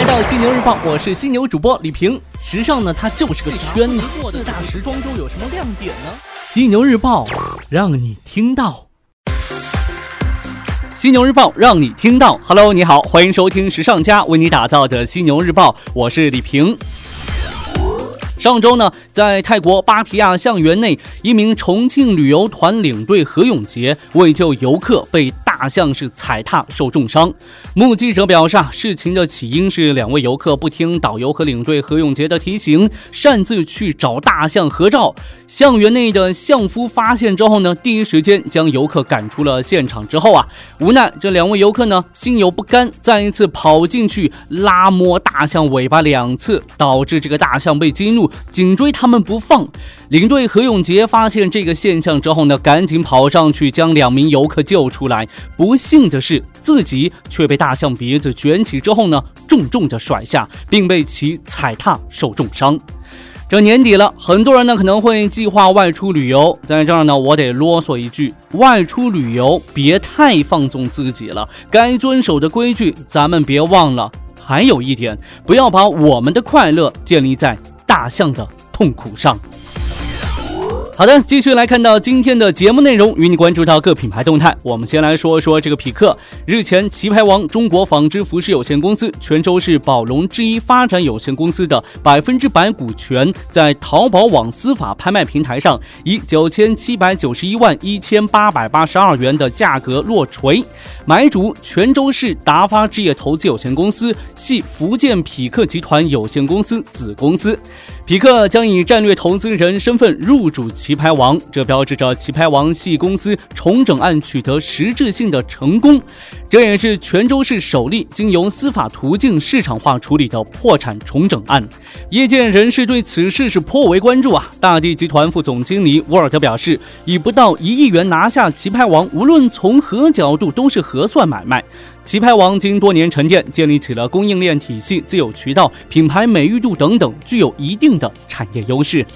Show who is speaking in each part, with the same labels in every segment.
Speaker 1: 来到犀牛日报，我是犀牛主播李平。时尚呢，它就是个圈子。四大时装周有什么亮点呢？犀牛日报让你听到。犀牛日报让你听到。Hello，你好，欢迎收听时尚家为你打造的犀牛日报，我是李平。上周呢，在泰国芭提雅象园内，一名重庆旅游团领队何永杰为救游客被。大象是踩踏受重伤。目击者表示啊，事情的起因是两位游客不听导游和领队何永杰的提醒，擅自去找大象合照。象园内的象夫发现之后呢，第一时间将游客赶出了现场。之后啊，无奈这两位游客呢心有不甘，再一次跑进去拉摸大象尾巴两次，导致这个大象被激怒，紧追他们不放。领队何永杰发现这个现象之后呢，赶紧跑上去将两名游客救出来。不幸的是，自己却被大象鼻子卷起之后呢，重重的甩下，并被其踩踏受重伤。这年底了，很多人呢可能会计划外出旅游，在这儿呢，我得啰嗦一句：外出旅游别太放纵自己了，该遵守的规矩咱们别忘了。还有一点，不要把我们的快乐建立在大象的痛苦上。好的，继续来看到今天的节目内容，与你关注到各品牌动态。我们先来说说这个匹克。日前，棋牌王中国纺织服饰有限公司、泉州市宝龙制衣发展有限公司的百分之百股权，在淘宝网司法拍卖平台上以九千七百九十一万一千八百八十二元的价格落锤。买主泉州市达发置业投资有限公司系福建匹克集团有限公司子公司。匹克将以战略投资人身份入主棋牌王，这标志着棋牌王系公司重整案取得实质性的成功。这也是泉州市首例经由司法途径市场化处理的破产重整案。业界人士对此事是颇为关注啊！大地集团副总经理沃尔德表示，以不到一亿元拿下棋牌王，无论从何角度都是合算买卖。棋牌王经多年沉淀，建立起了供应链体系、自有渠道、品牌美誉度等等，具有一定的产业优势。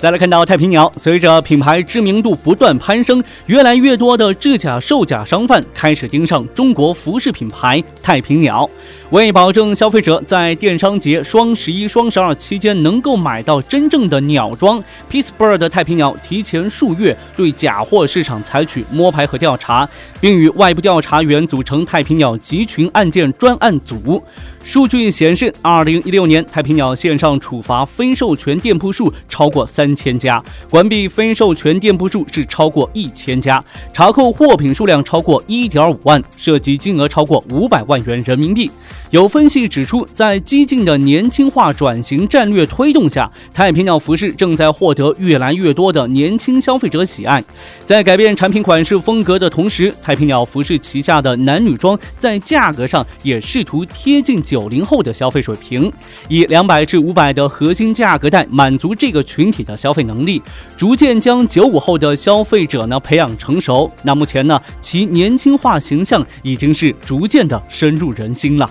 Speaker 1: 再来看到太平鸟，随着品牌知名度不断攀升，越来越多的制假售假商贩开始盯上中国服饰品牌太平鸟。为保证消费者在电商节、双十一、双十二期间能够买到真正的鸟装，Peacebird 太平鸟提前数月对假货市场采取摸排和调查，并与外部调查员组成太平鸟集群案件专案组。数据显示，二零一六年太平鸟线上处罚非授权店铺数超过三千家，关闭非授权店铺数是超过一千家，查扣货品数量超过一点五万，涉及金额超过五百万元人民币。有分析指出，在激进的年轻化转型战略推动下，太平鸟服饰正在获得越来越多的年轻消费者喜爱。在改变产品款式风格的同时，太平鸟服饰旗下的男女装在价格上也试图贴近九零后的消费水平，以两百至五百的核心价格带满足这个群体的消费能力，逐渐将九五后的消费者呢培养成熟。那目前呢，其年轻化形象已经是逐渐的深入人心了。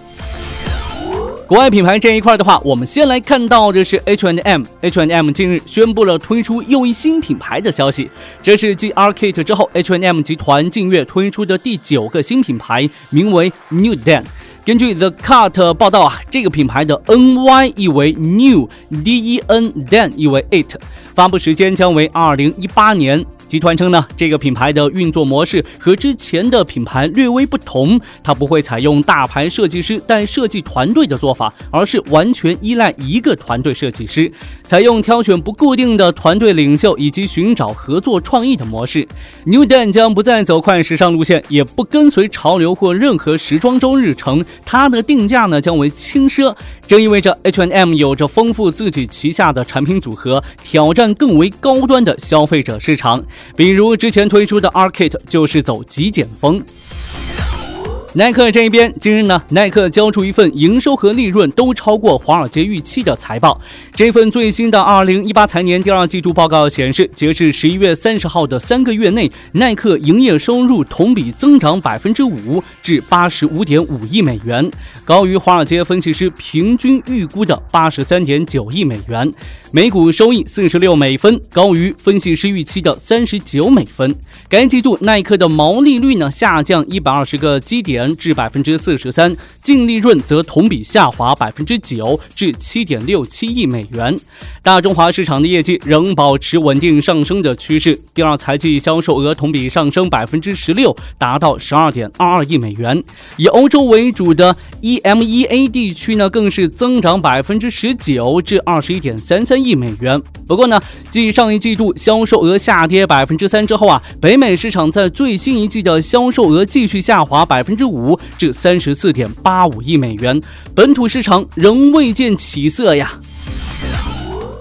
Speaker 1: 国外品牌这一块的话，我们先来看到的是 H and M。H and M 近日宣布了推出又一新品牌的消息，这是继 Arket 之后，H and M 集团近月推出的第九个新品牌，名为 New Dan。根据 The Cut 报道啊，这个品牌的 NY 意为 New，D-E-N Den 意为 It，发布时间将为二零一八年。集团称呢，这个品牌的运作模式和之前的品牌略微不同，它不会采用大牌设计师带设计团队的做法，而是完全依赖一个团队设计师，采用挑选不固定的团队领袖以及寻找合作创意的模式。New Dan 将不再走快时尚路线，也不跟随潮流或任何时装周日程，它的定价呢将为轻奢，这意味着 H&M 有着丰富自己旗下的产品组合，挑战更为高端的消费者市场。比如之前推出的 Arcate 就是走极简风。耐克这一边，今日呢，耐克交出一份营收和利润都超过华尔街预期的财报。这份最新的二零一八财年第二季度报告显示，截至十一月三十号的三个月内，耐克营业收入同比增长百分之五，至八十五点五亿美元，高于华尔街分析师平均预估的八十三点九亿美元。每股收益四十六美分，高于分析师预期的三十九美分。该季度耐克的毛利率呢下降一百二十个基点。至百分之四十三，净利润则同比下滑百分之九至七点六七亿美元。元大中华市场的业绩仍保持稳定上升的趋势，第二财季销售额同比上升百分之十六，达到十二点二二亿美元。以欧洲为主的 EMEA 地区呢，更是增长百分之十九至二十一点三三亿美元。不过呢，继上一季度销售额下跌百分之三之后啊，北美市场在最新一季的销售额继续下滑百分之五至三十四点八五亿美元，本土市场仍未见起色呀。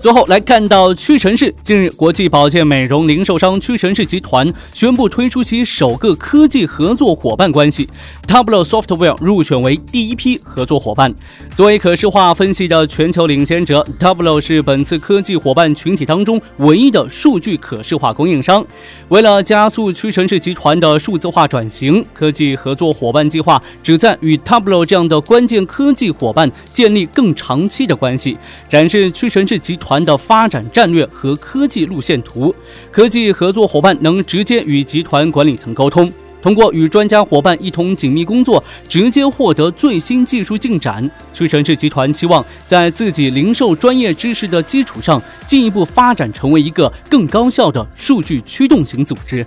Speaker 1: 最后来看到屈臣氏，近日，国际保健美容零售商屈臣氏集团宣布推出其首个科技合作伙伴关系，Tableau Software 入选为第一批合作伙伴。作为可视化分析的全球领先者，Tableau 是本次科技伙伴群体当中唯一的数据可视化供应商。为了加速屈臣氏集团的数字化转型，科技合作伙伴计划旨在与 Tableau 这样的关键科技伙伴建立更长期的关系，展示屈臣氏集团。团的发展战略和科技路线图，科技合作伙伴能直接与集团管理层沟通，通过与专家伙伴一同紧密工作，直接获得最新技术进展。屈臣氏集团期望在自己零售专业知识的基础上，进一步发展成为一个更高效的数据驱动型组织。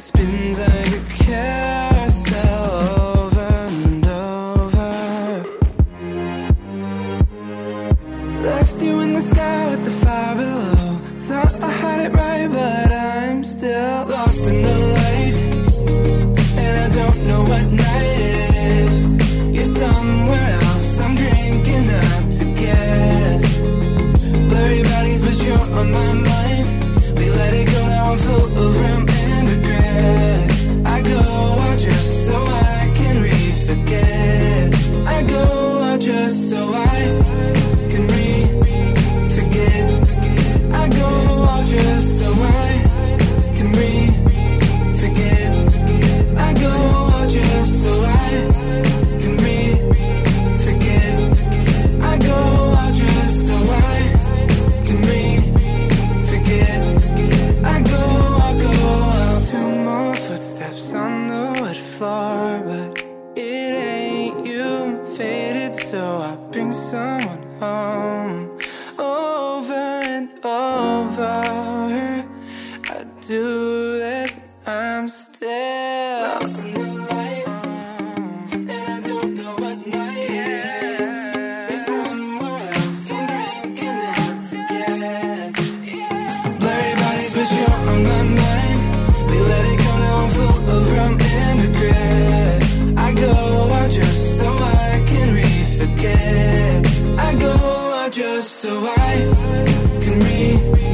Speaker 2: spin just so I so I can read